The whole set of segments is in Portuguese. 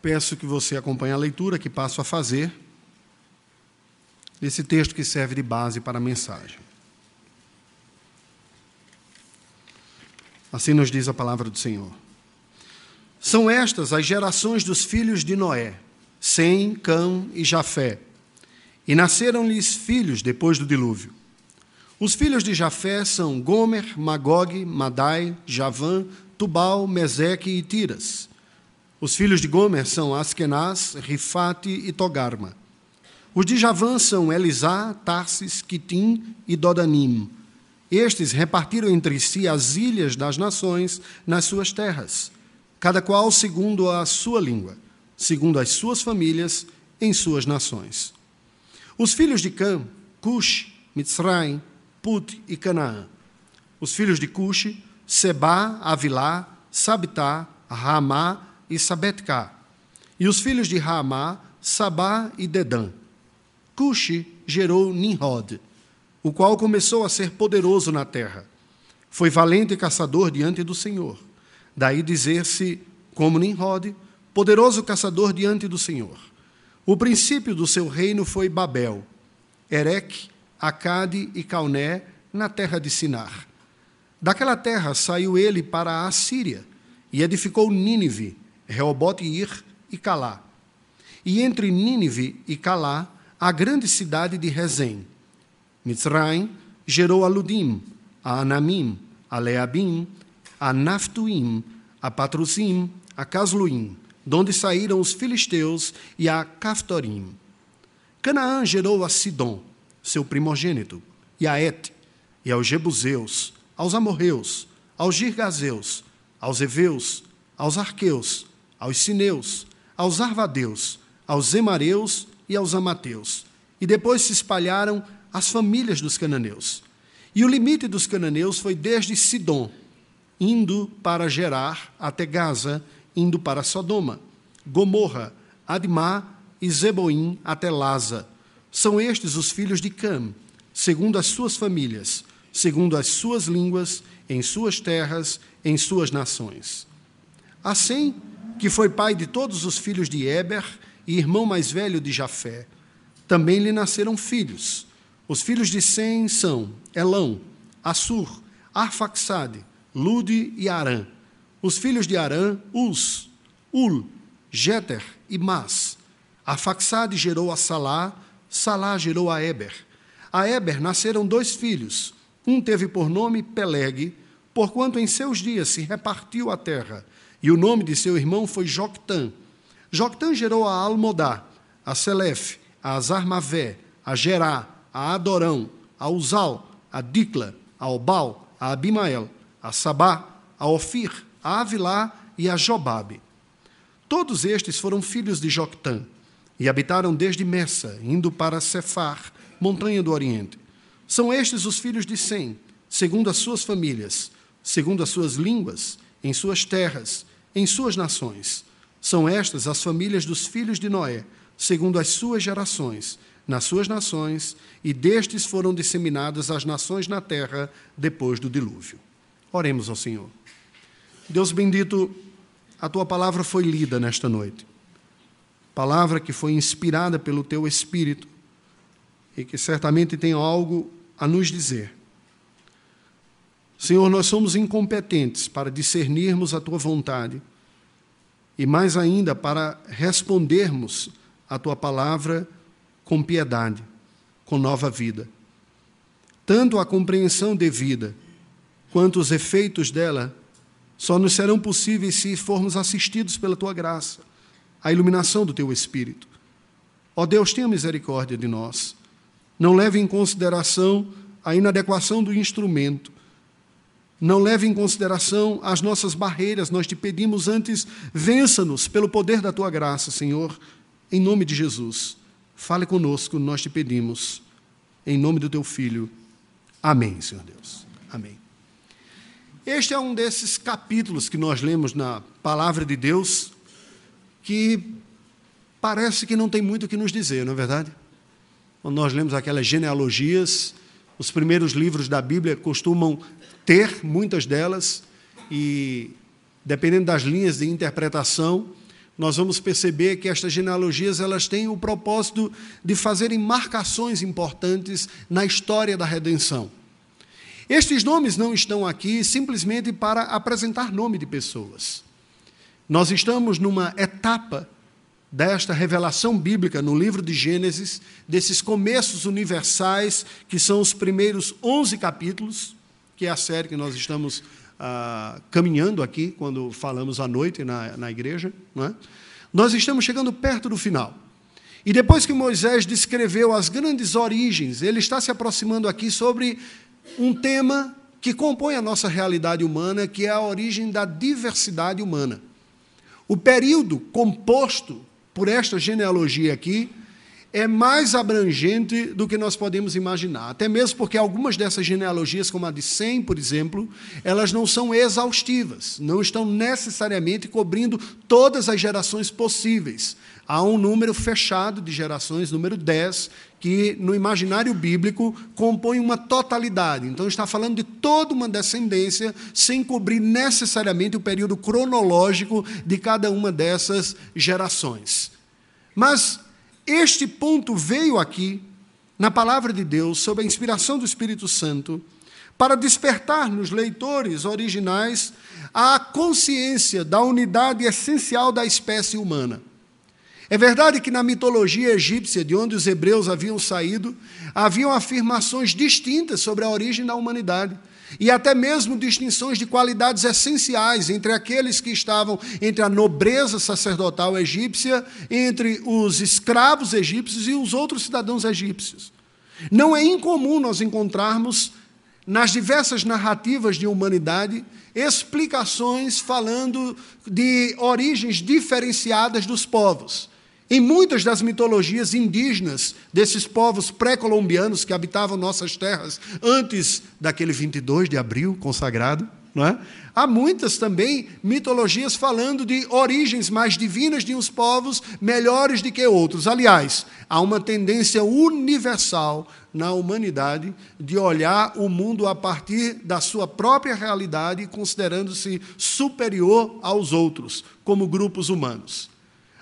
Peço que você acompanhe a leitura que passo a fazer desse texto que serve de base para a mensagem. Assim nos diz a palavra do Senhor. São estas as gerações dos filhos de Noé, Sem, Cão e Jafé. E nasceram-lhes filhos depois do dilúvio. Os filhos de Jafé são Gomer, Magog, Madai, Javã, Tubal, Meseque e Tiras. Os filhos de Gomer são Askenaz, Rifate e Togarma. Os de Javã são Elisá, Tarsis, Quitim e Dodanim. Estes repartiram entre si as ilhas das nações nas suas terras, cada qual segundo a sua língua, segundo as suas famílias, em suas nações. Os filhos de Cã, Cush, Mitzraim, Put e Canaã. Os filhos de Cush, Seba, Avilá, Sabitá, Ramá e Sabetká. E os filhos de Ramá, Sabá e Dedã. Cuxi gerou Nimrod, o qual começou a ser poderoso na terra. Foi valente caçador diante do Senhor. Daí dizer-se, como Nimrod, poderoso caçador diante do Senhor. O princípio do seu reino foi Babel, Ereque, Acade e Cauné, na terra de Sinar. Daquela terra saiu ele para a Assíria e edificou Nínive, Reobote Ir e Calá. E entre Nínive e Calá, a grande cidade de Rezem. Mitzraim gerou a Ludim, a Anamim, a Leabim, a Naftuim, a Patrusim, a Casluim, donde saíram os filisteus, e a Caftorim. Canaã gerou a Sidom, seu primogênito, e a Et, e aos Jebuseus, aos Amorreus, aos Girgazeus, aos Eveus, aos Arqueus, aos Sineus, aos Arvadeus, aos Emareus e aos Amateus. E depois se espalharam as famílias dos cananeus. E o limite dos cananeus foi desde Sidom, indo para Gerar até Gaza, indo para Sodoma, Gomorra, Admá e Zeboim até Laza. São estes os filhos de Cam, segundo as suas famílias, segundo as suas línguas, em suas terras, em suas nações. Assim, que foi pai de todos os filhos de Eber e irmão mais velho de Jafé. Também lhe nasceram filhos. Os filhos de Sem são Elão, Assur, Arfaxade, Lude e Arã. Os filhos de Arã, Us, Ul, Jeter e Mas. Arfaxade gerou a Salá, Salá gerou a Eber. A Eber nasceram dois filhos. Um teve por nome Peleg, porquanto em seus dias se repartiu a terra e o nome de seu irmão foi Joctã. Joctã gerou a Almodá, a Selef, a Azarmavé, a Gerá, a Adorão, a Uzal, a Dicla, a Obal, a Abimael, a Sabá, a Ofir, a Avilá e a Jobabe. Todos estes foram filhos de Joctã e habitaram desde Messa, indo para Cefar, montanha do Oriente. São estes os filhos de Sem, segundo as suas famílias, segundo as suas línguas, em suas terras, em suas nações. São estas as famílias dos filhos de Noé, segundo as suas gerações, nas suas nações, e destes foram disseminadas as nações na terra depois do dilúvio. Oremos ao Senhor. Deus bendito, a tua palavra foi lida nesta noite. Palavra que foi inspirada pelo teu Espírito e que certamente tem algo a nos dizer. Senhor, nós somos incompetentes para discernirmos a tua vontade e, mais ainda, para respondermos a tua palavra com piedade, com nova vida. Tanto a compreensão devida quanto os efeitos dela só nos serão possíveis se formos assistidos pela tua graça, a iluminação do teu Espírito. Ó Deus, tenha misericórdia de nós. Não leve em consideração a inadequação do instrumento, não leve em consideração as nossas barreiras, nós te pedimos antes, vença-nos pelo poder da tua graça, Senhor, em nome de Jesus. Fale conosco, nós te pedimos, em nome do teu Filho. Amém, Senhor Deus. Amém. Este é um desses capítulos que nós lemos na palavra de Deus que parece que não tem muito o que nos dizer, não é verdade? Quando nós lemos aquelas genealogias, os primeiros livros da Bíblia costumam ter muitas delas, e dependendo das linhas de interpretação, nós vamos perceber que estas genealogias elas têm o propósito de fazerem marcações importantes na história da redenção. Estes nomes não estão aqui simplesmente para apresentar nome de pessoas. Nós estamos numa etapa desta revelação bíblica no livro de Gênesis, desses começos universais, que são os primeiros 11 capítulos, que é a série que nós estamos ah, caminhando aqui, quando falamos à noite na, na igreja. É? Nós estamos chegando perto do final. E depois que Moisés descreveu as grandes origens, ele está se aproximando aqui sobre um tema que compõe a nossa realidade humana, que é a origem da diversidade humana. O período composto por esta genealogia aqui, é mais abrangente do que nós podemos imaginar. Até mesmo porque algumas dessas genealogias, como a de Sem, por exemplo, elas não são exaustivas, não estão necessariamente cobrindo todas as gerações possíveis. Há um número fechado de gerações, número 10, que no imaginário bíblico compõe uma totalidade. Então está falando de toda uma descendência, sem cobrir necessariamente o período cronológico de cada uma dessas gerações. Mas este ponto veio aqui na palavra de Deus, sob a inspiração do Espírito Santo, para despertar nos leitores originais a consciência da unidade essencial da espécie humana. É verdade que na mitologia egípcia, de onde os hebreus haviam saído, haviam afirmações distintas sobre a origem da humanidade e até mesmo distinções de qualidades essenciais entre aqueles que estavam entre a nobreza sacerdotal egípcia, entre os escravos egípcios e os outros cidadãos egípcios. Não é incomum nós encontrarmos nas diversas narrativas de humanidade explicações falando de origens diferenciadas dos povos. Em muitas das mitologias indígenas desses povos pré-colombianos que habitavam nossas terras antes daquele 22 de abril consagrado, é? há muitas também mitologias falando de origens mais divinas de uns povos melhores do que outros. Aliás, há uma tendência universal na humanidade de olhar o mundo a partir da sua própria realidade, considerando-se superior aos outros, como grupos humanos.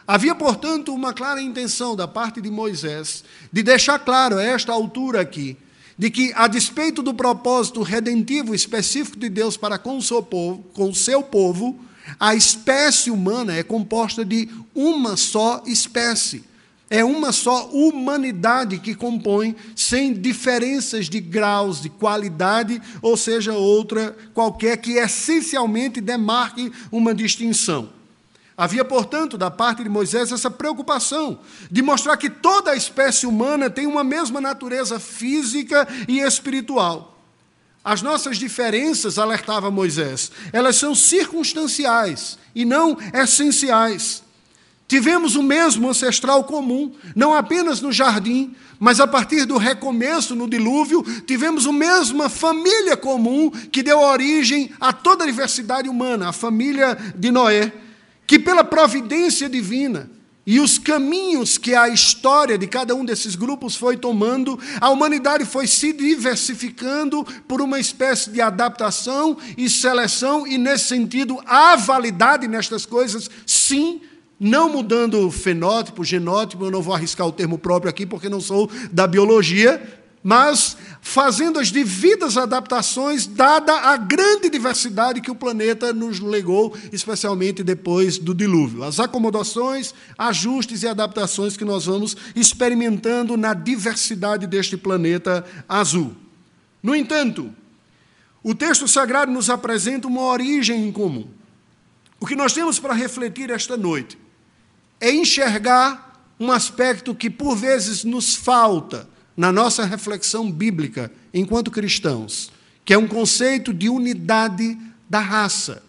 Havia, portanto, uma clara intenção da parte de Moisés de deixar claro a esta altura aqui, de que, a despeito do propósito redentivo específico de Deus para com o seu povo, com seu povo a espécie humana é composta de uma só espécie. É uma só humanidade que compõe, sem diferenças de graus, de qualidade, ou seja, outra qualquer que essencialmente demarque uma distinção. Havia, portanto, da parte de Moisés essa preocupação de mostrar que toda a espécie humana tem uma mesma natureza física e espiritual. As nossas diferenças, alertava Moisés, elas são circunstanciais e não essenciais. Tivemos o mesmo ancestral comum, não apenas no jardim, mas a partir do recomeço no dilúvio, tivemos a mesma família comum que deu origem a toda a diversidade humana, a família de Noé que pela providência divina e os caminhos que a história de cada um desses grupos foi tomando, a humanidade foi se diversificando por uma espécie de adaptação e seleção, e nesse sentido, há validade nestas coisas, sim, não mudando fenótipo, genótipo, eu não vou arriscar o termo próprio aqui porque não sou da biologia, mas fazendo as devidas adaptações, dada a grande diversidade que o planeta nos legou, especialmente depois do dilúvio. As acomodações, ajustes e adaptações que nós vamos experimentando na diversidade deste planeta azul. No entanto, o texto sagrado nos apresenta uma origem em comum. O que nós temos para refletir esta noite é enxergar um aspecto que por vezes nos falta na nossa reflexão bíblica enquanto cristãos, que é um conceito de unidade da raça.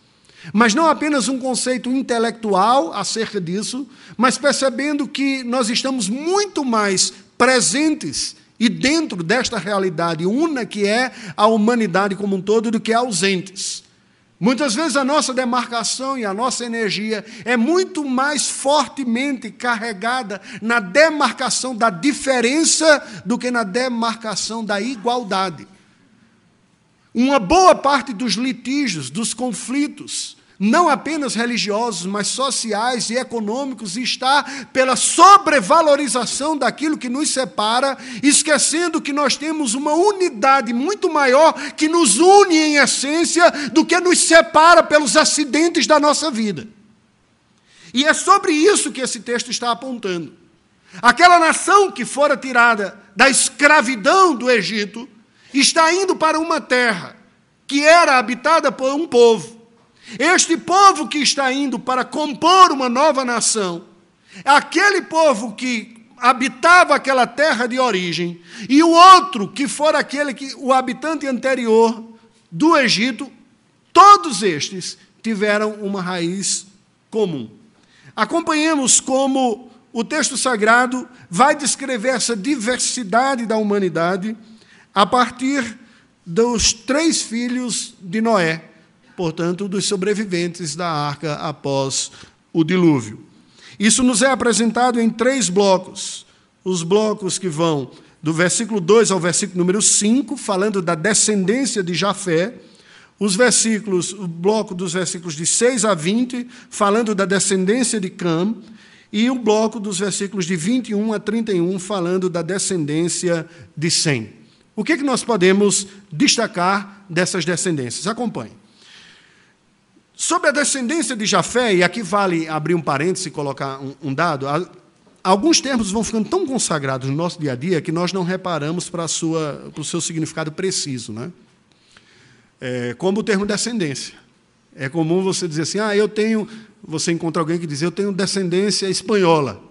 Mas não apenas um conceito intelectual acerca disso, mas percebendo que nós estamos muito mais presentes e dentro desta realidade una que é a humanidade como um todo do que ausentes. Muitas vezes a nossa demarcação e a nossa energia é muito mais fortemente carregada na demarcação da diferença do que na demarcação da igualdade. Uma boa parte dos litígios, dos conflitos, não apenas religiosos, mas sociais e econômicos, está pela sobrevalorização daquilo que nos separa, esquecendo que nós temos uma unidade muito maior que nos une em essência do que nos separa pelos acidentes da nossa vida. E é sobre isso que esse texto está apontando. Aquela nação que fora tirada da escravidão do Egito está indo para uma terra que era habitada por um povo este povo que está indo para compor uma nova nação, aquele povo que habitava aquela terra de origem, e o outro que for aquele que o habitante anterior do Egito, todos estes tiveram uma raiz comum. Acompanhemos como o texto sagrado vai descrever essa diversidade da humanidade a partir dos três filhos de Noé, portanto, dos sobreviventes da arca após o dilúvio. Isso nos é apresentado em três blocos. Os blocos que vão do versículo 2 ao versículo número 5, falando da descendência de Jafé, os versículos, o bloco dos versículos de 6 a 20, falando da descendência de Cam, e o bloco dos versículos de 21 a 31, falando da descendência de Sem. O que, é que nós podemos destacar dessas descendências? Acompanhe. Sobre a descendência de Jafé, e aqui vale abrir um parênteses e colocar um, um dado, alguns termos vão ficando tão consagrados no nosso dia a dia que nós não reparamos para, a sua, para o seu significado preciso. Né? É, como o termo descendência. É comum você dizer assim, ah, eu tenho. Você encontra alguém que diz, eu tenho descendência espanhola.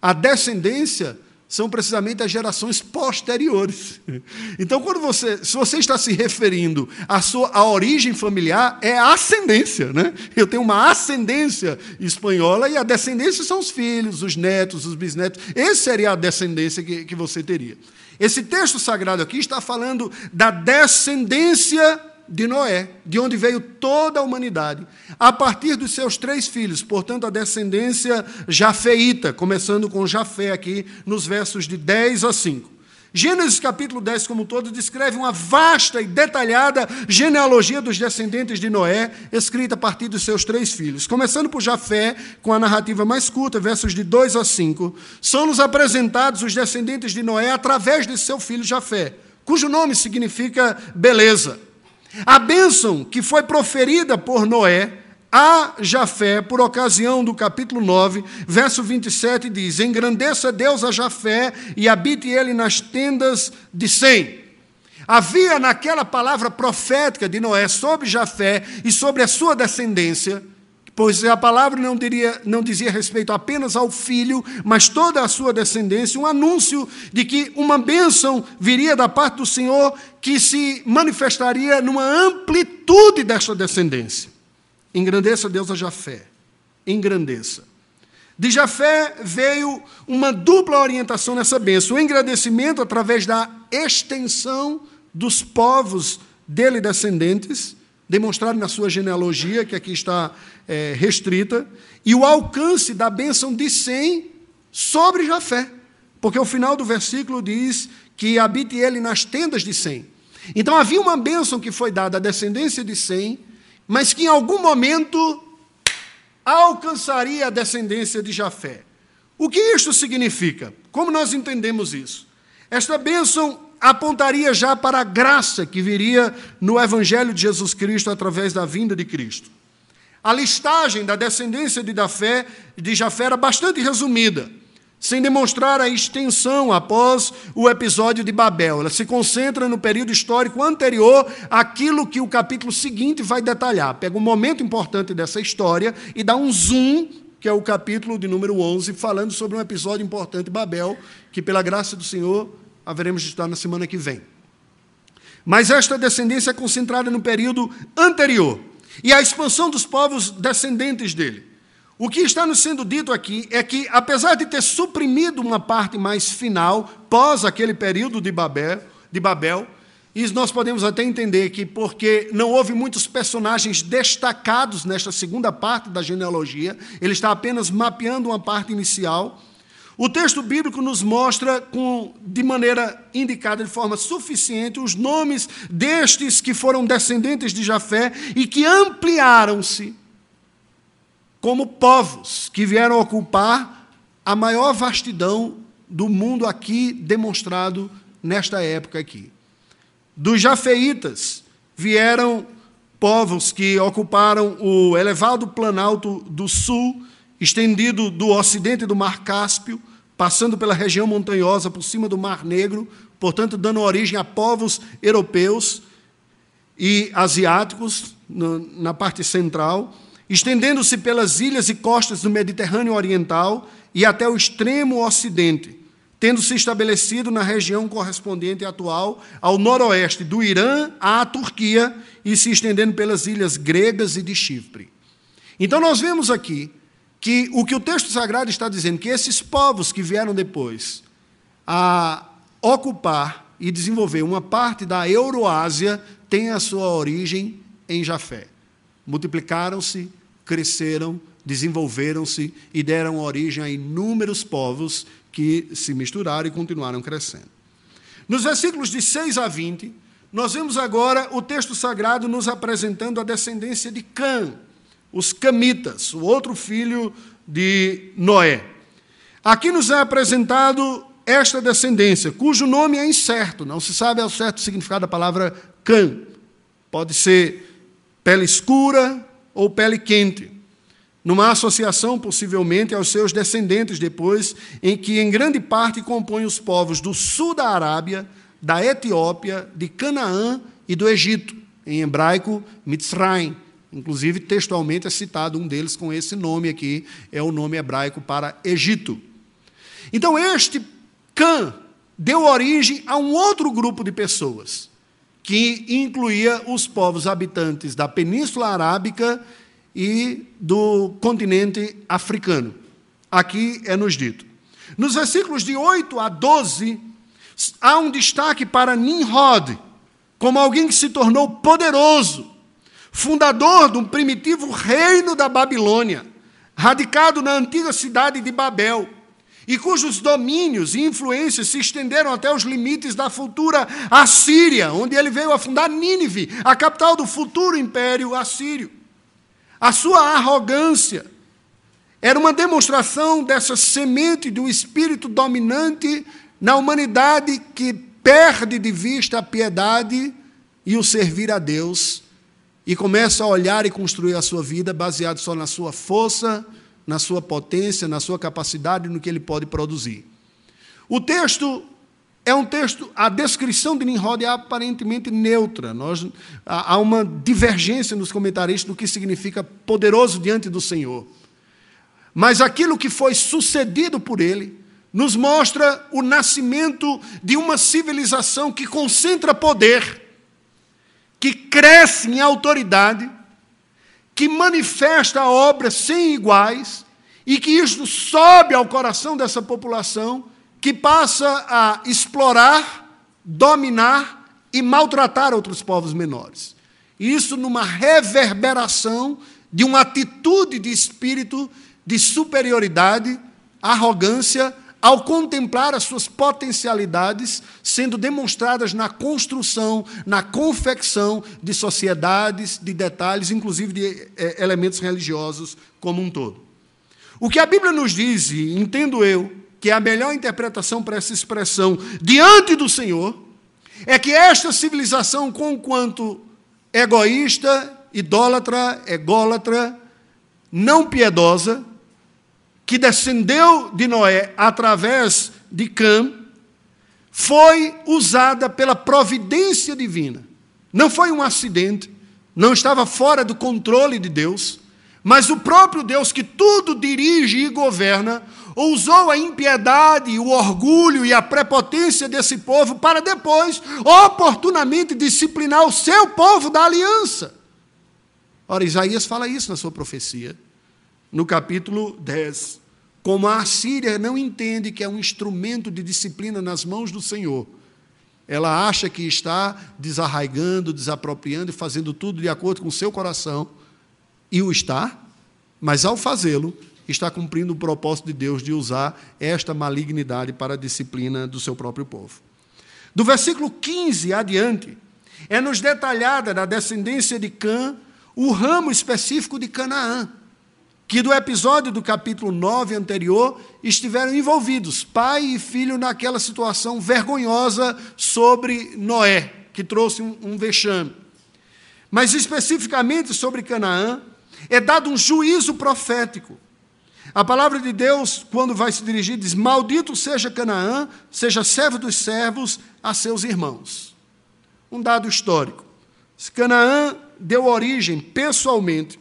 A descendência são precisamente as gerações posteriores. Então, quando você, se você está se referindo à sua à origem familiar, é a ascendência, né? Eu tenho uma ascendência espanhola e a descendência são os filhos, os netos, os bisnetos. Essa seria a descendência que, que você teria. Esse texto sagrado aqui está falando da descendência de Noé, de onde veio toda a humanidade, a partir dos seus três filhos, portanto, a descendência jafeíta, começando com Jafé aqui nos versos de 10 a 5. Gênesis capítulo 10, como todo, descreve uma vasta e detalhada genealogia dos descendentes de Noé, escrita a partir dos seus três filhos. Começando por Jafé, com a narrativa mais curta, versos de 2 a 5, são-nos apresentados os descendentes de Noé através de seu filho Jafé, cujo nome significa beleza. A bênção que foi proferida por Noé a Jafé, por ocasião do capítulo 9, verso 27, diz: Engrandeça Deus a Jafé e habite ele nas tendas de Sem. Havia naquela palavra profética de Noé sobre Jafé e sobre a sua descendência pois a palavra não, diria, não dizia respeito apenas ao filho, mas toda a sua descendência, um anúncio de que uma bênção viria da parte do Senhor que se manifestaria numa amplitude desta descendência. Engrandeça Deus a Jafé, engrandeça. De Jafé veio uma dupla orientação nessa bênção: o engrandecimento através da extensão dos povos dele descendentes demonstrado na sua genealogia, que aqui está é, restrita, e o alcance da bênção de Sem sobre Jafé. Porque o final do versículo diz que habite ele nas tendas de Sem. Então havia uma bênção que foi dada à descendência de Sem, mas que em algum momento alcançaria a descendência de Jafé. O que isto significa? Como nós entendemos isso? Esta bênção apontaria já para a graça que viria no Evangelho de Jesus Cristo através da vinda de Cristo. A listagem da descendência de Jafé, de Jafé era bastante resumida, sem demonstrar a extensão após o episódio de Babel. Ela se concentra no período histórico anterior àquilo que o capítulo seguinte vai detalhar. Pega um momento importante dessa história e dá um zoom, que é o capítulo de número 11, falando sobre um episódio importante Babel, que pela graça do Senhor haveremos de estudar na semana que vem. Mas esta descendência é concentrada no período anterior e a expansão dos povos descendentes dele. O que está nos sendo dito aqui é que, apesar de ter suprimido uma parte mais final, pós aquele período de Babel, de Babel e nós podemos até entender que, porque não houve muitos personagens destacados nesta segunda parte da genealogia, ele está apenas mapeando uma parte inicial o texto bíblico nos mostra, com, de maneira indicada, de forma suficiente, os nomes destes que foram descendentes de Jafé e que ampliaram-se como povos que vieram ocupar a maior vastidão do mundo aqui demonstrado nesta época aqui. Dos jafeitas vieram povos que ocuparam o elevado planalto do sul, estendido do ocidente do Mar Cáspio, passando pela região montanhosa por cima do Mar Negro, portanto, dando origem a povos europeus e asiáticos na parte central, estendendo-se pelas ilhas e costas do Mediterrâneo Oriental e até o extremo ocidente, tendo se estabelecido na região correspondente atual ao noroeste do Irã à Turquia e se estendendo pelas ilhas gregas e de Chipre. Então nós vemos aqui que o que o texto sagrado está dizendo que esses povos que vieram depois a ocupar e desenvolver uma parte da Euroásia têm a sua origem em Jafé. Multiplicaram-se, cresceram, desenvolveram-se e deram origem a inúmeros povos que se misturaram e continuaram crescendo. Nos versículos de 6 a 20, nós vemos agora o texto sagrado nos apresentando a descendência de Cã, os Camitas, o outro filho de Noé. Aqui nos é apresentado esta descendência, cujo nome é incerto, não se sabe ao certo o significado da palavra Cã. Pode ser pele escura ou pele quente numa associação possivelmente aos seus descendentes depois, em que em grande parte compõem os povos do sul da Arábia, da Etiópia, de Canaã e do Egito, em hebraico Mitzrayim. Inclusive, textualmente é citado um deles com esse nome aqui, é o nome hebraico para Egito. Então, este Cã deu origem a um outro grupo de pessoas, que incluía os povos habitantes da Península Arábica e do continente africano. Aqui é nos dito. Nos versículos de 8 a 12, há um destaque para Nimrod, como alguém que se tornou poderoso, fundador de um primitivo reino da Babilônia, radicado na antiga cidade de Babel, e cujos domínios e influências se estenderam até os limites da futura Assíria, onde ele veio a fundar Nínive, a capital do futuro império assírio. A sua arrogância era uma demonstração dessa semente de um espírito dominante na humanidade que perde de vista a piedade e o servir a Deus e começa a olhar e construir a sua vida baseado só na sua força, na sua potência, na sua capacidade, no que ele pode produzir. O texto é um texto, a descrição de Nimrod é aparentemente neutra. Nós, há uma divergência nos comentaristas do que significa poderoso diante do Senhor. Mas aquilo que foi sucedido por ele nos mostra o nascimento de uma civilização que concentra poder, que cresce em autoridade, que manifesta obras sem iguais e que isto sobe ao coração dessa população que passa a explorar, dominar e maltratar outros povos menores. Isso numa reverberação de uma atitude de espírito de superioridade, arrogância, ao contemplar as suas potencialidades sendo demonstradas na construção, na confecção de sociedades, de detalhes, inclusive de é, elementos religiosos como um todo. O que a Bíblia nos diz, e entendo eu, que é a melhor interpretação para essa expressão diante do Senhor, é que esta civilização, conquanto egoísta, idólatra, ególatra, não piedosa, que descendeu de Noé através de Cã, foi usada pela providência divina. Não foi um acidente, não estava fora do controle de Deus, mas o próprio Deus que tudo dirige e governa usou a impiedade, o orgulho e a prepotência desse povo para depois, oportunamente, disciplinar o seu povo da aliança. Ora, Isaías fala isso na sua profecia, no capítulo 10. Como a Assíria não entende que é um instrumento de disciplina nas mãos do Senhor, ela acha que está desarraigando, desapropriando e fazendo tudo de acordo com o seu coração, e o está, mas ao fazê-lo, está cumprindo o propósito de Deus de usar esta malignidade para a disciplina do seu próprio povo. Do versículo 15 adiante, é nos detalhada da descendência de Cã o ramo específico de Canaã, que do episódio do capítulo 9 anterior estiveram envolvidos, pai e filho, naquela situação vergonhosa sobre Noé, que trouxe um, um vexame. Mas especificamente sobre Canaã, é dado um juízo profético. A palavra de Deus, quando vai se dirigir, diz: Maldito seja Canaã, seja servo dos servos a seus irmãos. Um dado histórico. Canaã deu origem pessoalmente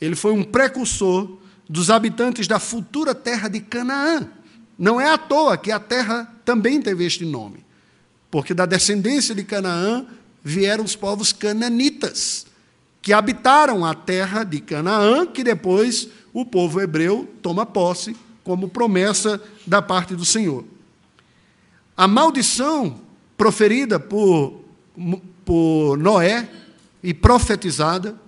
ele foi um precursor dos habitantes da futura terra de Canaã. Não é à toa que a terra também teve este nome, porque da descendência de Canaã vieram os povos cananitas, que habitaram a terra de Canaã, que depois o povo hebreu toma posse como promessa da parte do Senhor. A maldição proferida por, por Noé e profetizada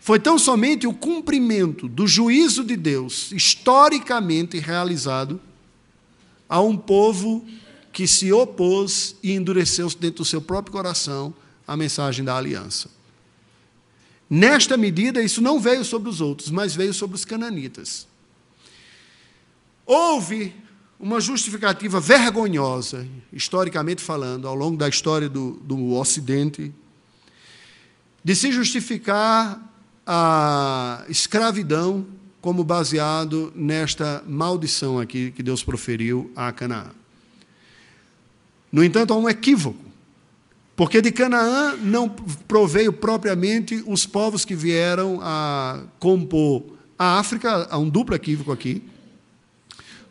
foi tão somente o cumprimento do juízo de Deus, historicamente realizado, a um povo que se opôs e endureceu dentro do seu próprio coração a mensagem da aliança. Nesta medida, isso não veio sobre os outros, mas veio sobre os cananitas. Houve uma justificativa vergonhosa, historicamente falando, ao longo da história do, do Ocidente, de se justificar a escravidão como baseado nesta maldição aqui que Deus proferiu a Canaã. No entanto, há um equívoco, porque de Canaã não proveio propriamente os povos que vieram a compor a África, há um duplo equívoco aqui,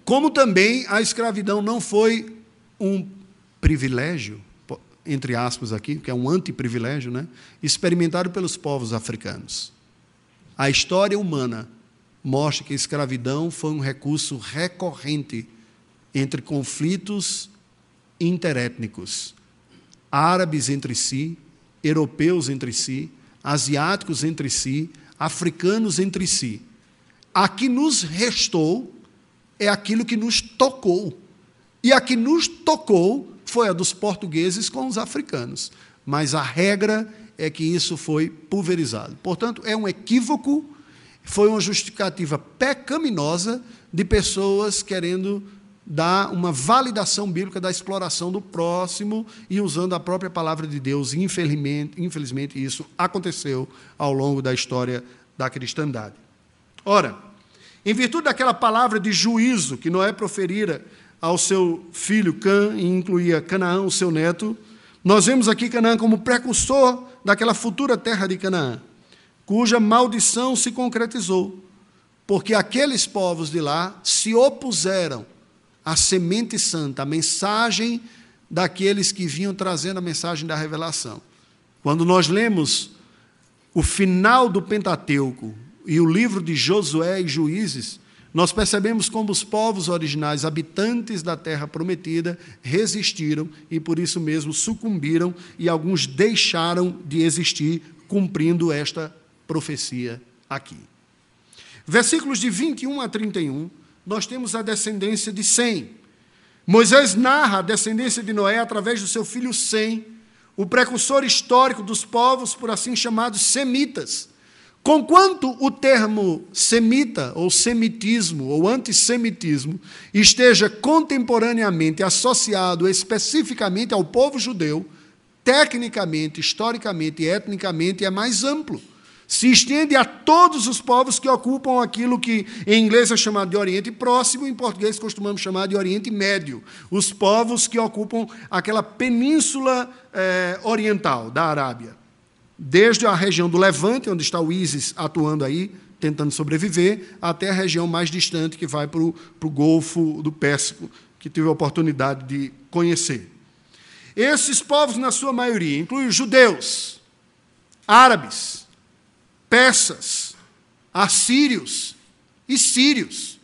como também a escravidão não foi um privilégio, entre aspas aqui, que é um antiprivilégio, né, experimentado pelos povos africanos. A história humana mostra que a escravidão foi um recurso recorrente entre conflitos interétnicos, árabes entre si, europeus entre si, asiáticos entre si, africanos entre si. A que nos restou é aquilo que nos tocou. E a que nos tocou foi a dos portugueses com os africanos. Mas a regra é que isso foi pulverizado. Portanto, é um equívoco, foi uma justificativa pecaminosa de pessoas querendo dar uma validação bíblica da exploração do próximo e usando a própria palavra de Deus. Infelizmente, infelizmente isso aconteceu ao longo da história da cristandade. Ora, em virtude daquela palavra de juízo que Noé proferira ao seu filho Cã, e incluía Canaã, o seu neto, nós vemos aqui Canaã como precursor daquela futura terra de Canaã, cuja maldição se concretizou, porque aqueles povos de lá se opuseram à semente santa, à mensagem daqueles que vinham trazendo a mensagem da revelação. Quando nós lemos o final do Pentateuco e o livro de Josué e Juízes, nós percebemos como os povos originais, habitantes da terra prometida, resistiram e por isso mesmo sucumbiram e alguns deixaram de existir, cumprindo esta profecia aqui. Versículos de 21 a 31, nós temos a descendência de Sem. Moisés narra a descendência de Noé através do seu filho Sem, o precursor histórico dos povos, por assim chamados semitas Conquanto o termo semita, ou semitismo, ou antissemitismo, esteja contemporaneamente associado especificamente ao povo judeu, tecnicamente, historicamente e etnicamente é mais amplo. Se estende a todos os povos que ocupam aquilo que em inglês é chamado de Oriente Próximo, em português costumamos chamar de Oriente Médio. Os povos que ocupam aquela península eh, oriental da Arábia desde a região do Levante, onde está o ISIS atuando aí, tentando sobreviver, até a região mais distante, que vai para o, Golfo do Pérsico, que tive a oportunidade de conhecer. Esses povos, na sua maioria, incluem judeus, árabes, persas, assírios e sírios.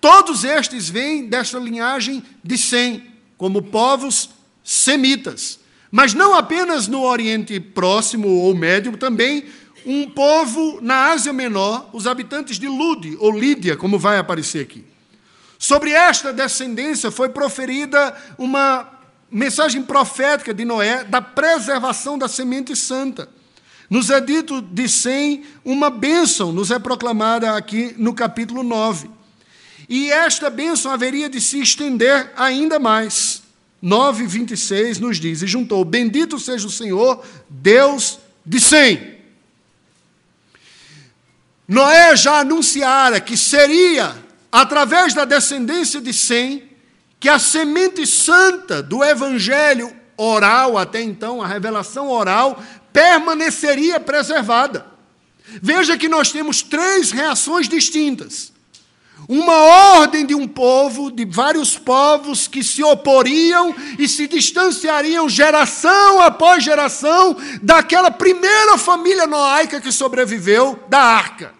Todos estes vêm desta linhagem de Sem, como povos semitas mas não apenas no Oriente Próximo ou Médio, também um povo na Ásia Menor, os habitantes de Lude, ou Lídia, como vai aparecer aqui. Sobre esta descendência foi proferida uma mensagem profética de Noé da preservação da semente santa. Nos é dito de Sem uma bênção, nos é proclamada aqui no capítulo 9. E esta bênção haveria de se estender ainda mais. 9, 26 nos diz: E juntou: Bendito seja o Senhor, Deus de Sem. Noé já anunciara que seria através da descendência de Sem que a semente santa do evangelho oral, até então, a revelação oral, permaneceria preservada. Veja que nós temos três reações distintas. Uma ordem de um povo, de vários povos que se oporiam e se distanciariam geração após geração daquela primeira família noaica que sobreviveu da arca.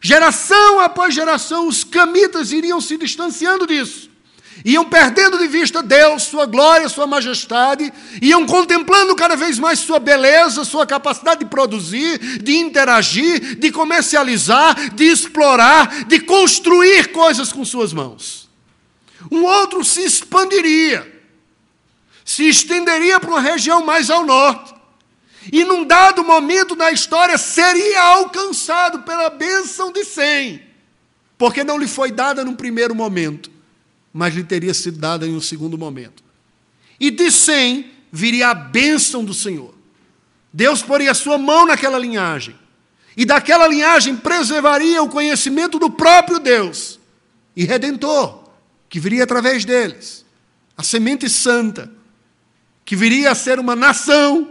Geração após geração, os camitas iriam se distanciando disso iam perdendo de vista Deus, Sua glória, Sua majestade, iam contemplando cada vez mais Sua beleza, Sua capacidade de produzir, de interagir, de comercializar, de explorar, de construir coisas com Suas mãos. Um outro se expandiria, se estenderia para uma região mais ao norte, e num dado momento da história seria alcançado pela bênção de Sem, porque não lhe foi dada num primeiro momento mas lhe teria sido dada em um segundo momento. E de Sem viria a bênção do Senhor. Deus poria a sua mão naquela linhagem, e daquela linhagem preservaria o conhecimento do próprio Deus e redentor, que viria através deles, a semente santa, que viria a ser uma nação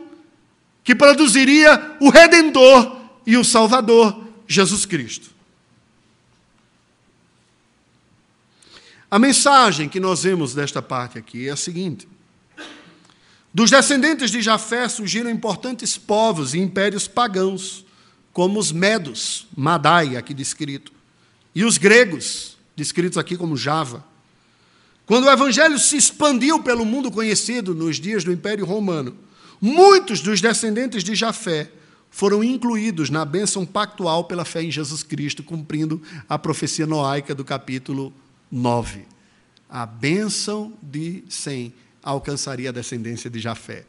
que produziria o redentor e o salvador, Jesus Cristo. A mensagem que nós vemos desta parte aqui é a seguinte: dos descendentes de Jafé surgiram importantes povos e impérios pagãos, como os medos, Madai, aqui descrito, e os gregos, descritos aqui como Java. Quando o evangelho se expandiu pelo mundo conhecido nos dias do Império Romano, muitos dos descendentes de Jafé foram incluídos na bênção pactual pela fé em Jesus Cristo, cumprindo a profecia noaica do capítulo 9. A bênção de Sem alcançaria a descendência de Jafé.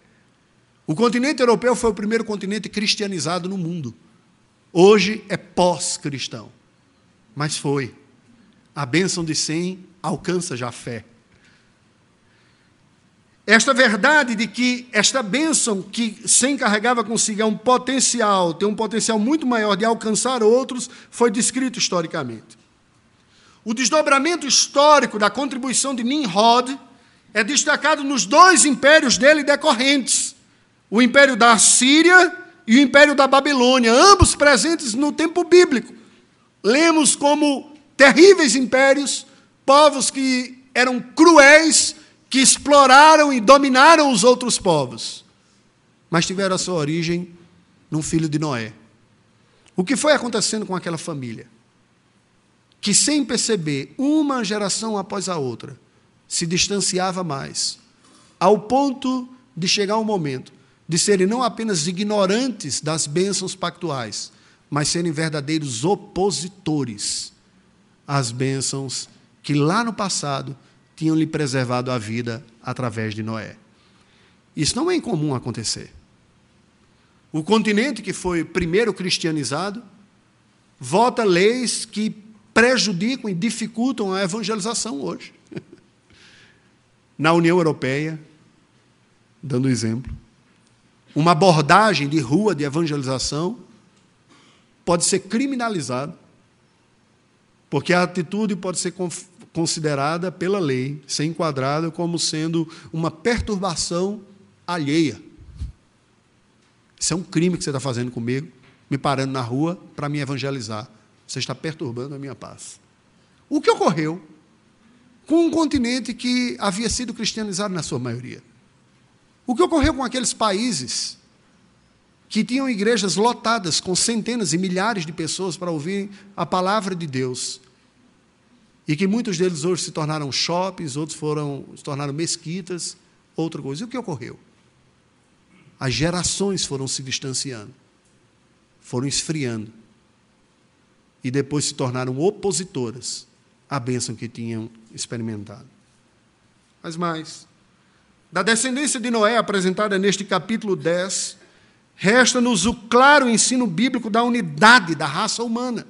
O continente europeu foi o primeiro continente cristianizado no mundo. Hoje é pós-cristão. Mas foi. A bênção de Sem alcança Jafé. Esta verdade de que esta bênção que Sem carregava consigo é um potencial, tem um potencial muito maior de alcançar outros, foi descrito historicamente. O desdobramento histórico da contribuição de Nimrod é destacado nos dois impérios dele decorrentes: o império da Síria e o império da Babilônia, ambos presentes no tempo bíblico. Lemos como terríveis impérios, povos que eram cruéis, que exploraram e dominaram os outros povos, mas tiveram a sua origem num filho de Noé. O que foi acontecendo com aquela família? Que, sem perceber, uma geração após a outra, se distanciava mais, ao ponto de chegar um momento de serem não apenas ignorantes das bênçãos pactuais, mas serem verdadeiros opositores às bênçãos que lá no passado tinham lhe preservado a vida através de Noé. Isso não é incomum acontecer. O continente que foi primeiro cristianizado vota leis que prejudicam e dificultam a evangelização hoje. Na União Europeia, dando exemplo, uma abordagem de rua de evangelização pode ser criminalizada, porque a atitude pode ser considerada pela lei, ser enquadrada como sendo uma perturbação alheia. Isso é um crime que você está fazendo comigo, me parando na rua para me evangelizar. Você está perturbando a minha paz. O que ocorreu com um continente que havia sido cristianizado na sua maioria? O que ocorreu com aqueles países que tinham igrejas lotadas com centenas e milhares de pessoas para ouvir a palavra de Deus? E que muitos deles hoje se tornaram shoppings, outros foram, se tornaram mesquitas, outra coisa. E o que ocorreu? As gerações foram se distanciando, foram esfriando e depois se tornaram opositoras à bênção que tinham experimentado. Mas mais, da descendência de Noé apresentada neste capítulo 10, resta-nos o claro ensino bíblico da unidade da raça humana.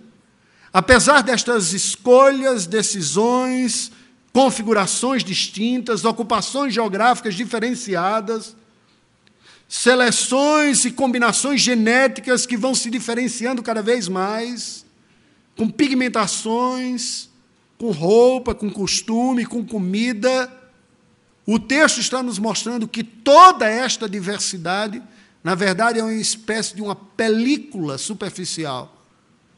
Apesar destas escolhas, decisões, configurações distintas, ocupações geográficas diferenciadas, seleções e combinações genéticas que vão se diferenciando cada vez mais, com pigmentações, com roupa, com costume, com comida. O texto está nos mostrando que toda esta diversidade, na verdade, é uma espécie de uma película superficial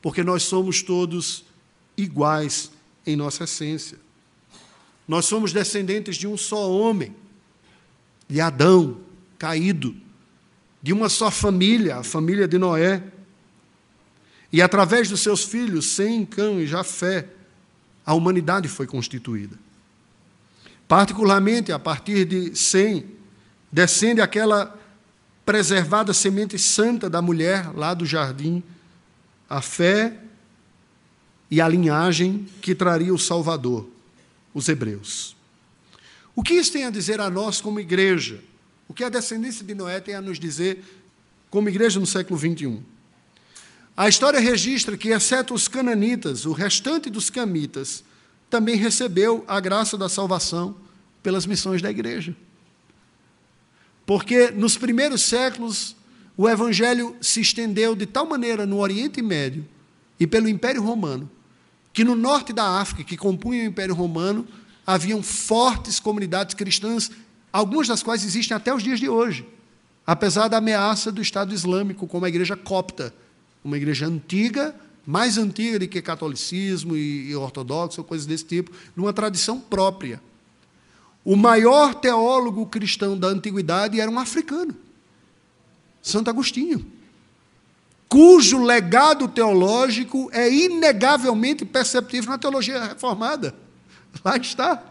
porque nós somos todos iguais em nossa essência. Nós somos descendentes de um só homem, de Adão, caído, de uma só família, a família de Noé. E através dos seus filhos, Sem, Cã e Jafé, a humanidade foi constituída. Particularmente a partir de Sem, descende aquela preservada semente santa da mulher lá do jardim a fé e a linhagem que traria o Salvador, os hebreus. O que isso tem a dizer a nós como igreja? O que a descendência de Noé tem a nos dizer como igreja no século 21? A história registra que, exceto os cananitas, o restante dos camitas também recebeu a graça da salvação pelas missões da igreja. Porque nos primeiros séculos o evangelho se estendeu de tal maneira no Oriente Médio e pelo Império Romano, que no norte da África, que compunha o Império Romano, haviam fortes comunidades cristãs, algumas das quais existem até os dias de hoje, apesar da ameaça do Estado Islâmico, como a igreja copta, uma igreja antiga, mais antiga do que catolicismo e, e ortodoxo, ou coisas desse tipo, numa tradição própria. O maior teólogo cristão da antiguidade era um africano. Santo Agostinho, cujo legado teológico é inegavelmente perceptível na teologia reformada. Lá está.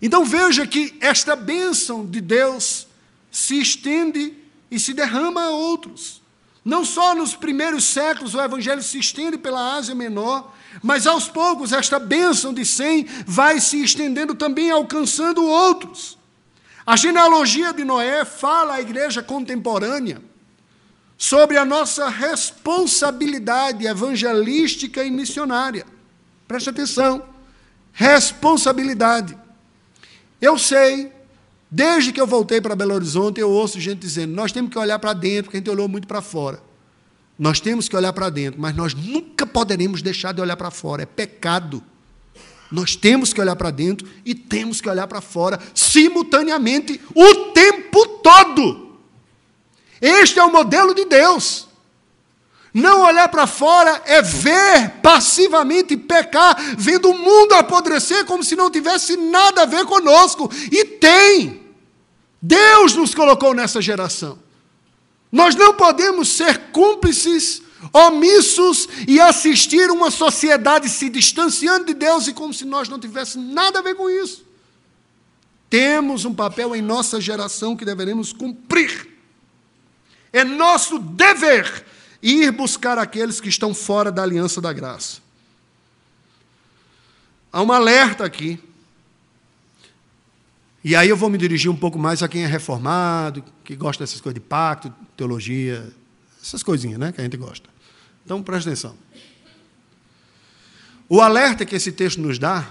Então veja que esta bênção de Deus se estende e se derrama a outros. Não só nos primeiros séculos o evangelho se estende pela Ásia Menor, mas aos poucos esta bênção de Sem vai se estendendo também, alcançando outros. A genealogia de Noé fala à igreja contemporânea sobre a nossa responsabilidade evangelística e missionária. Preste atenção. Responsabilidade. Eu sei, desde que eu voltei para Belo Horizonte, eu ouço gente dizendo: nós temos que olhar para dentro, porque a gente olhou muito para fora. Nós temos que olhar para dentro, mas nós nunca poderemos deixar de olhar para fora. É pecado. Nós temos que olhar para dentro e temos que olhar para fora, simultaneamente, o tempo todo. Este é o modelo de Deus. Não olhar para fora é ver passivamente pecar, vendo o mundo apodrecer como se não tivesse nada a ver conosco. E tem. Deus nos colocou nessa geração. Nós não podemos ser cúmplices omissos e assistir uma sociedade se distanciando de Deus e como se nós não tivéssemos nada a ver com isso. Temos um papel em nossa geração que deveremos cumprir. É nosso dever ir buscar aqueles que estão fora da aliança da graça. Há um alerta aqui. E aí eu vou me dirigir um pouco mais a quem é reformado, que gosta dessas coisas de pacto, teologia, essas coisinhas né, que a gente gosta. Então, presta atenção. O alerta que esse texto nos dá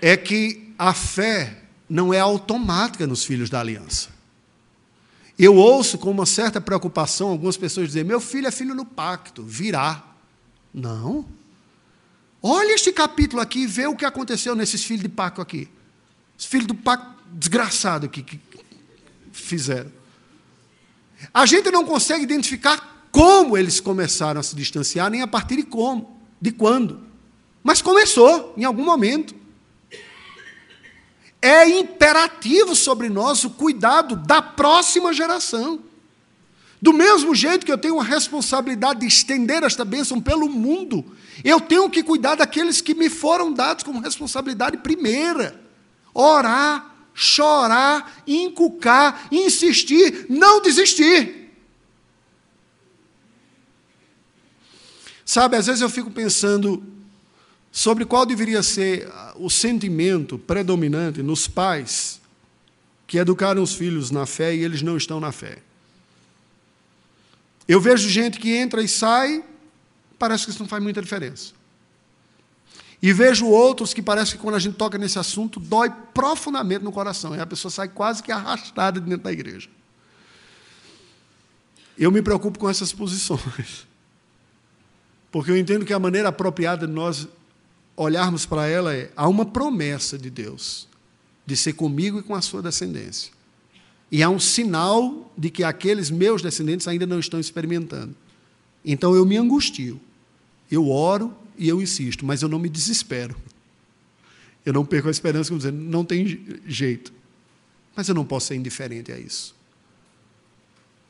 é que a fé não é automática nos filhos da aliança. Eu ouço com uma certa preocupação algumas pessoas dizer: meu filho é filho no pacto, virá. Não. Olha este capítulo aqui e vê o que aconteceu nesses filhos de pacto aqui. Os filhos do pacto desgraçado que fizeram. A gente não consegue identificar como eles começaram a se distanciar, nem a partir de como, de quando. Mas começou, em algum momento. É imperativo sobre nós o cuidado da próxima geração. Do mesmo jeito que eu tenho a responsabilidade de estender esta bênção pelo mundo, eu tenho que cuidar daqueles que me foram dados como responsabilidade primeira. Orar, chorar, inculcar, insistir, não desistir. Sabe, às vezes eu fico pensando sobre qual deveria ser o sentimento predominante nos pais que educaram os filhos na fé e eles não estão na fé. Eu vejo gente que entra e sai, parece que isso não faz muita diferença. E vejo outros que parece que quando a gente toca nesse assunto, dói profundamente no coração. E a pessoa sai quase que arrastada dentro da igreja. Eu me preocupo com essas posições. Porque eu entendo que a maneira apropriada de nós olharmos para ela é: há uma promessa de Deus de ser comigo e com a sua descendência. E há um sinal de que aqueles meus descendentes ainda não estão experimentando. Então eu me angustio, eu oro e eu insisto, mas eu não me desespero. Eu não perco a esperança, dizendo, não tem jeito. Mas eu não posso ser indiferente a isso.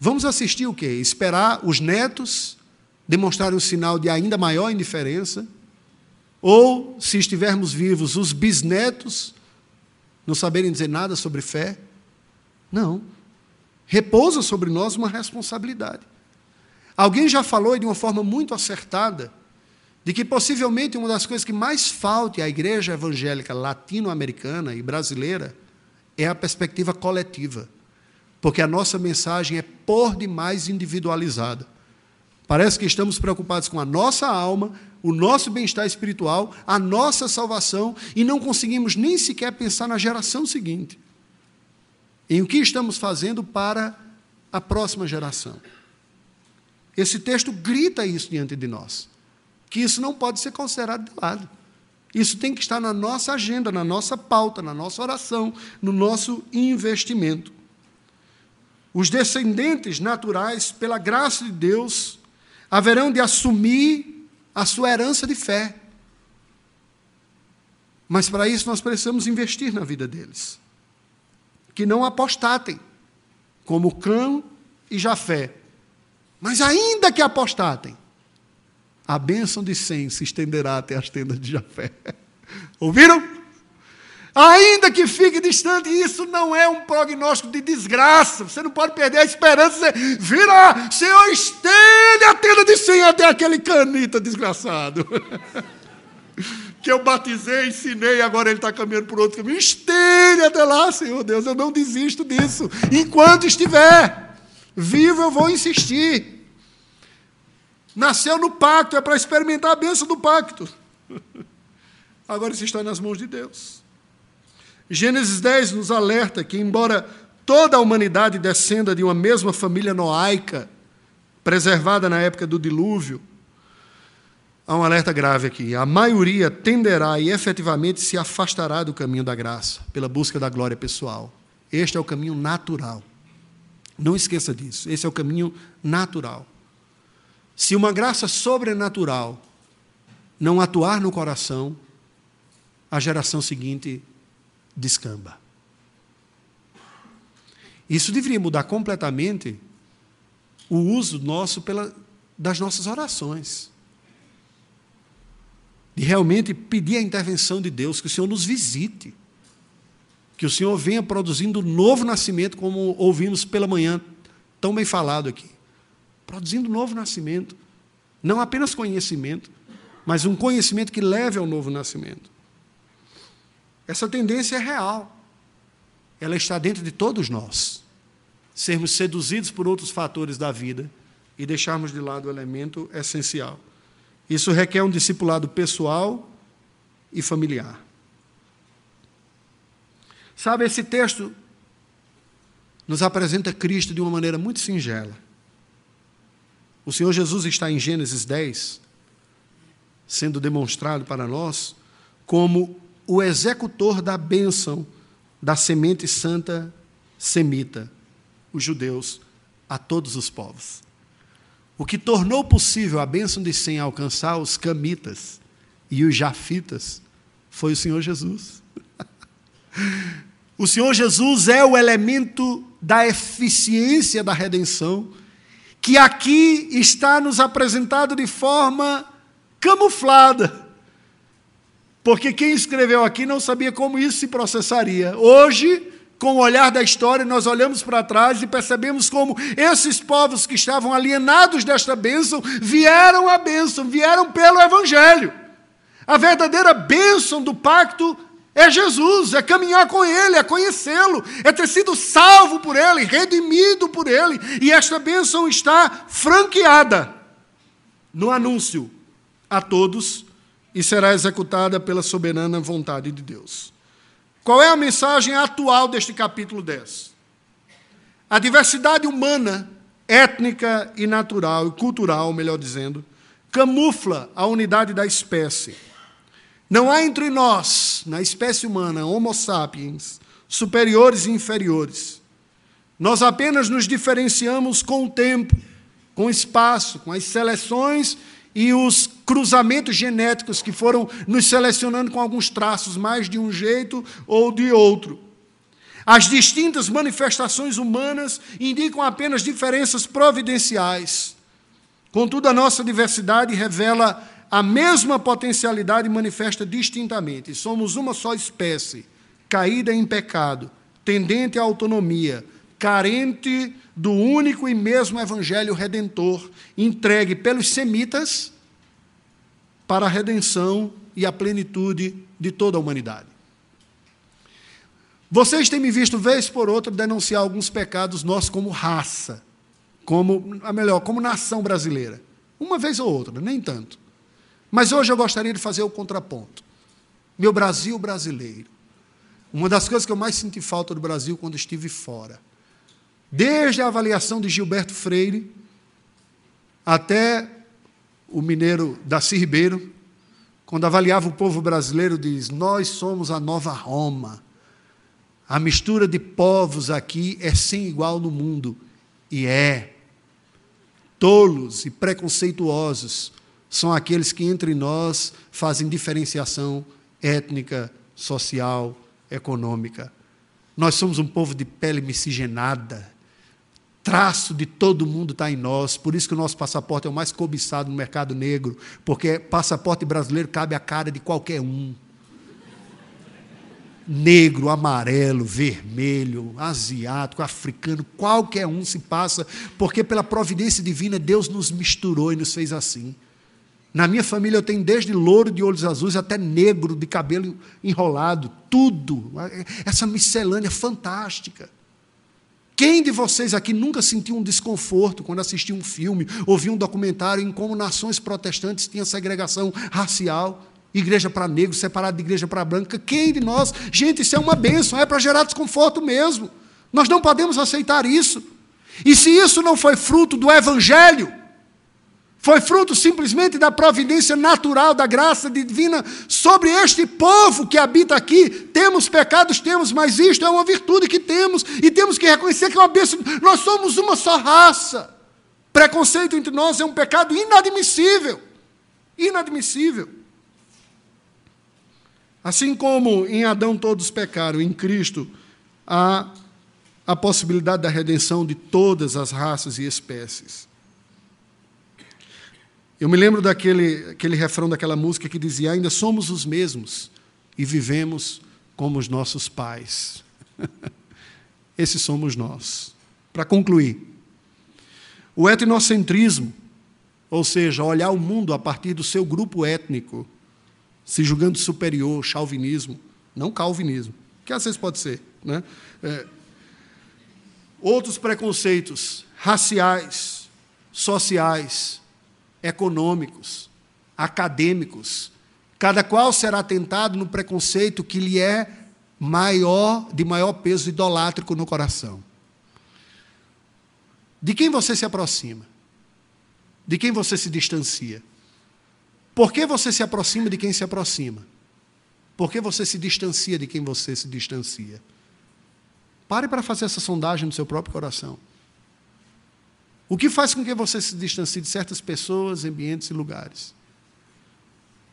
Vamos assistir o quê? Esperar os netos demonstrarem um sinal de ainda maior indiferença? Ou, se estivermos vivos, os bisnetos não saberem dizer nada sobre fé? Não. Repousa sobre nós uma responsabilidade. Alguém já falou de uma forma muito acertada de que possivelmente uma das coisas que mais falta à igreja evangélica latino-americana e brasileira é a perspectiva coletiva. Porque a nossa mensagem é por demais individualizada. Parece que estamos preocupados com a nossa alma, o nosso bem-estar espiritual, a nossa salvação e não conseguimos nem sequer pensar na geração seguinte. Em o que estamos fazendo para a próxima geração. Esse texto grita isso diante de nós, que isso não pode ser considerado de lado. Isso tem que estar na nossa agenda, na nossa pauta, na nossa oração, no nosso investimento. Os descendentes naturais, pela graça de Deus, haverão de assumir a sua herança de fé. Mas para isso nós precisamos investir na vida deles. Que não apostatem, como Cã e Jafé. Mas ainda que apostatem, a bênção de Sem se estenderá até as tendas de Jafé. Ouviram? Ainda que fique distante, isso não é um prognóstico de desgraça. Você não pode perder a esperança. Você vira, Senhor, estende a tenda de Senhor até aquele canita desgraçado. que eu batizei, ensinei, agora ele está caminhando por outro caminho. Estende até lá, Senhor Deus. Eu não desisto disso. Enquanto estiver vivo, eu vou insistir. Nasceu no pacto, é para experimentar a bênção do pacto. Agora isso está nas mãos de Deus. Gênesis 10 nos alerta que, embora toda a humanidade descenda de uma mesma família noaica, preservada na época do dilúvio, há um alerta grave aqui. A maioria tenderá e efetivamente se afastará do caminho da graça, pela busca da glória pessoal. Este é o caminho natural. Não esqueça disso. Esse é o caminho natural. Se uma graça sobrenatural não atuar no coração, a geração seguinte descamba. Isso deveria mudar completamente o uso nosso pela, das nossas orações. De realmente pedir a intervenção de Deus, que o Senhor nos visite. Que o Senhor venha produzindo um novo nascimento, como ouvimos pela manhã, tão bem falado aqui. Produzindo novo nascimento. Não apenas conhecimento, mas um conhecimento que leve ao novo nascimento. Essa tendência é real. Ela está dentro de todos nós. Sermos seduzidos por outros fatores da vida e deixarmos de lado o elemento essencial. Isso requer um discipulado pessoal e familiar. Sabe, esse texto nos apresenta Cristo de uma maneira muito singela. O Senhor Jesus está em Gênesis 10, sendo demonstrado para nós como o executor da bênção da semente santa semita, os judeus, a todos os povos. O que tornou possível a bênção de Sem alcançar os camitas e os jafitas foi o Senhor Jesus. o Senhor Jesus é o elemento da eficiência da redenção, que aqui está nos apresentado de forma camuflada porque quem escreveu aqui não sabia como isso se processaria. Hoje, com o olhar da história, nós olhamos para trás e percebemos como esses povos que estavam alienados desta bênção vieram à bênção, vieram pelo Evangelho. A verdadeira bênção do pacto É Jesus, é caminhar com Ele, é conhecê-lo, é ter sido salvo por Ele, redimido por Ele. E esta bênção está franqueada no anúncio a todos e será executada pela soberana vontade de Deus. Qual é a mensagem atual deste capítulo 10? A diversidade humana, étnica e natural, e cultural, melhor dizendo, camufla a unidade da espécie. Não há entre nós, na espécie humana, Homo sapiens, superiores e inferiores. Nós apenas nos diferenciamos com o tempo, com o espaço, com as seleções e os cruzamentos genéticos que foram nos selecionando com alguns traços mais de um jeito ou de outro. As distintas manifestações humanas indicam apenas diferenças providenciais. Contudo, a nossa diversidade revela a mesma potencialidade manifesta distintamente. Somos uma só espécie, caída em pecado, tendente à autonomia, carente do único e mesmo evangelho redentor, entregue pelos semitas para a redenção e a plenitude de toda a humanidade. Vocês têm me visto vez por outra denunciar alguns pecados nossos como raça, como, a melhor, como nação brasileira. Uma vez ou outra, nem tanto. Mas hoje eu gostaria de fazer o contraponto. Meu Brasil brasileiro. Uma das coisas que eu mais senti falta do Brasil quando estive fora Desde a avaliação de Gilberto Freire até o mineiro Daci Ribeiro, quando avaliava o povo brasileiro, diz: Nós somos a nova Roma. A mistura de povos aqui é sem igual no mundo. E é. Tolos e preconceituosos são aqueles que entre nós fazem diferenciação étnica, social, econômica. Nós somos um povo de pele miscigenada traço de todo mundo está em nós, por isso que o nosso passaporte é o mais cobiçado no mercado negro, porque passaporte brasileiro cabe à cara de qualquer um. Negro, amarelo, vermelho, asiático, africano, qualquer um se passa, porque pela providência divina Deus nos misturou e nos fez assim. Na minha família eu tenho desde louro de olhos azuis até negro de cabelo enrolado, tudo. Essa miscelânea fantástica. Quem de vocês aqui nunca sentiu um desconforto quando assistiu um filme, ouviu um documentário em como nações protestantes tinham segregação racial, igreja para negros, separada de igreja para branca? Quem de nós? Gente, isso é uma bênção, é para gerar desconforto mesmo. Nós não podemos aceitar isso. E se isso não foi fruto do evangelho, foi fruto simplesmente da providência natural, da graça divina sobre este povo que habita aqui. Temos pecados, temos, mas isto é uma virtude que temos e temos que reconhecer que é uma bênção. Nós somos uma só raça. Preconceito entre nós é um pecado inadmissível. Inadmissível. Assim como em Adão todos pecaram, em Cristo há a possibilidade da redenção de todas as raças e espécies. Eu me lembro daquele aquele refrão daquela música que dizia: Ainda somos os mesmos e vivemos como os nossos pais. Esses somos nós. Para concluir, o etnocentrismo, ou seja, olhar o mundo a partir do seu grupo étnico, se julgando superior, chauvinismo, não calvinismo, que às vezes pode ser. Né? É, outros preconceitos raciais, sociais, econômicos, acadêmicos. Cada qual será tentado no preconceito que lhe é maior, de maior peso idolátrico no coração. De quem você se aproxima? De quem você se distancia? Por que você se aproxima de quem se aproxima? Por que você se distancia de quem você se distancia? Pare para fazer essa sondagem no seu próprio coração. O que faz com que você se distancie de certas pessoas, ambientes e lugares?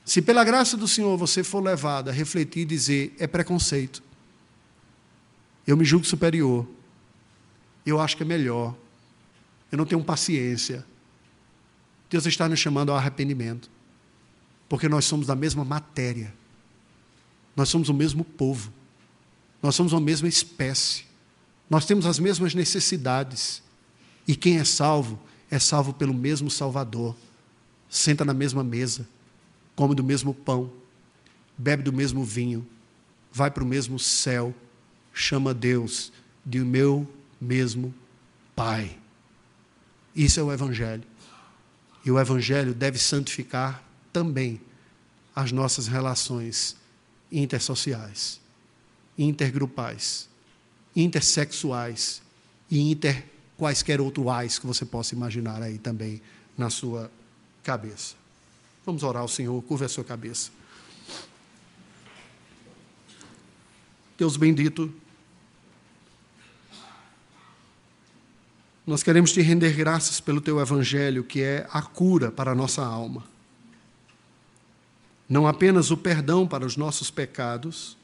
Se pela graça do Senhor você for levado a refletir e dizer é preconceito, eu me julgo superior, eu acho que é melhor, eu não tenho paciência, Deus está nos chamando ao arrependimento, porque nós somos da mesma matéria, nós somos o mesmo povo, nós somos a mesma espécie, nós temos as mesmas necessidades. E quem é salvo, é salvo pelo mesmo Salvador. Senta na mesma mesa, come do mesmo pão, bebe do mesmo vinho, vai para o mesmo céu, chama Deus de meu mesmo Pai. Isso é o Evangelho. E o Evangelho deve santificar também as nossas relações intersociais, intergrupais, intersexuais e inter quaisquer outros ais que você possa imaginar aí também na sua cabeça. Vamos orar ao Senhor, curva a sua cabeça. Deus bendito, nós queremos te render graças pelo teu evangelho, que é a cura para a nossa alma. Não apenas o perdão para os nossos pecados,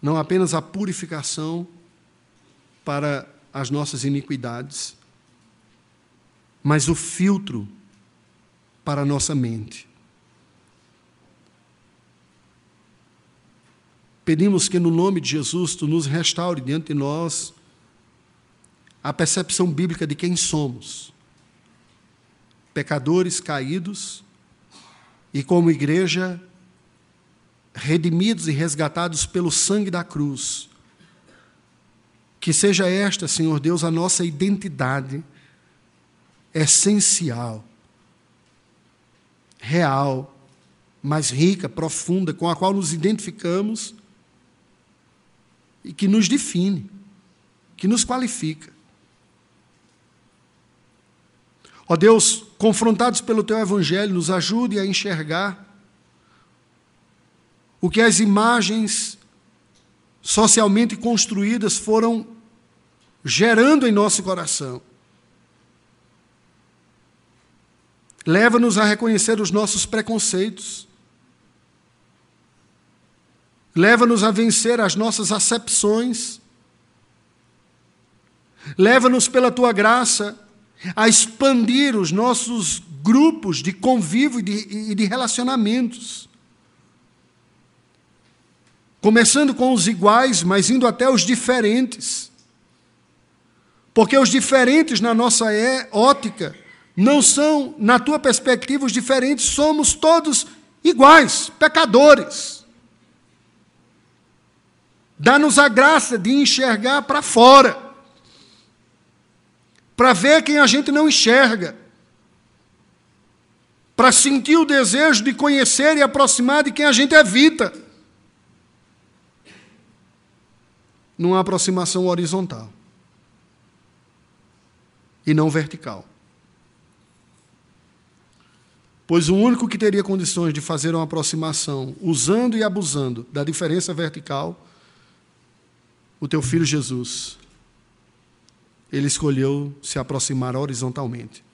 não apenas a purificação para as nossas iniquidades, mas o filtro para a nossa mente. Pedimos que, no nome de Jesus, tu nos restaure diante de nós a percepção bíblica de quem somos. Pecadores caídos e, como igreja, redimidos e resgatados pelo sangue da cruz. Que seja esta, Senhor Deus, a nossa identidade essencial real, mais rica, profunda, com a qual nos identificamos e que nos define, que nos qualifica. Ó Deus, confrontados pelo teu evangelho, nos ajude a enxergar o que as imagens socialmente construídas foram gerando em nosso coração. Leva-nos a reconhecer os nossos preconceitos. Leva-nos a vencer as nossas acepções. Leva-nos pela tua graça a expandir os nossos grupos de convívio e de, e de relacionamentos. Começando com os iguais, mas indo até os diferentes. Porque os diferentes na nossa é, ótica não são, na tua perspectiva, os diferentes, somos todos iguais, pecadores. Dá-nos a graça de enxergar para fora, para ver quem a gente não enxerga, para sentir o desejo de conhecer e aproximar de quem a gente evita. Numa aproximação horizontal e não vertical. Pois o único que teria condições de fazer uma aproximação, usando e abusando da diferença vertical, o teu filho Jesus, ele escolheu se aproximar horizontalmente,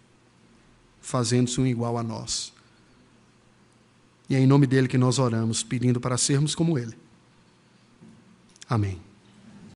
fazendo-se um igual a nós. E é em nome dele que nós oramos, pedindo para sermos como ele. Amém.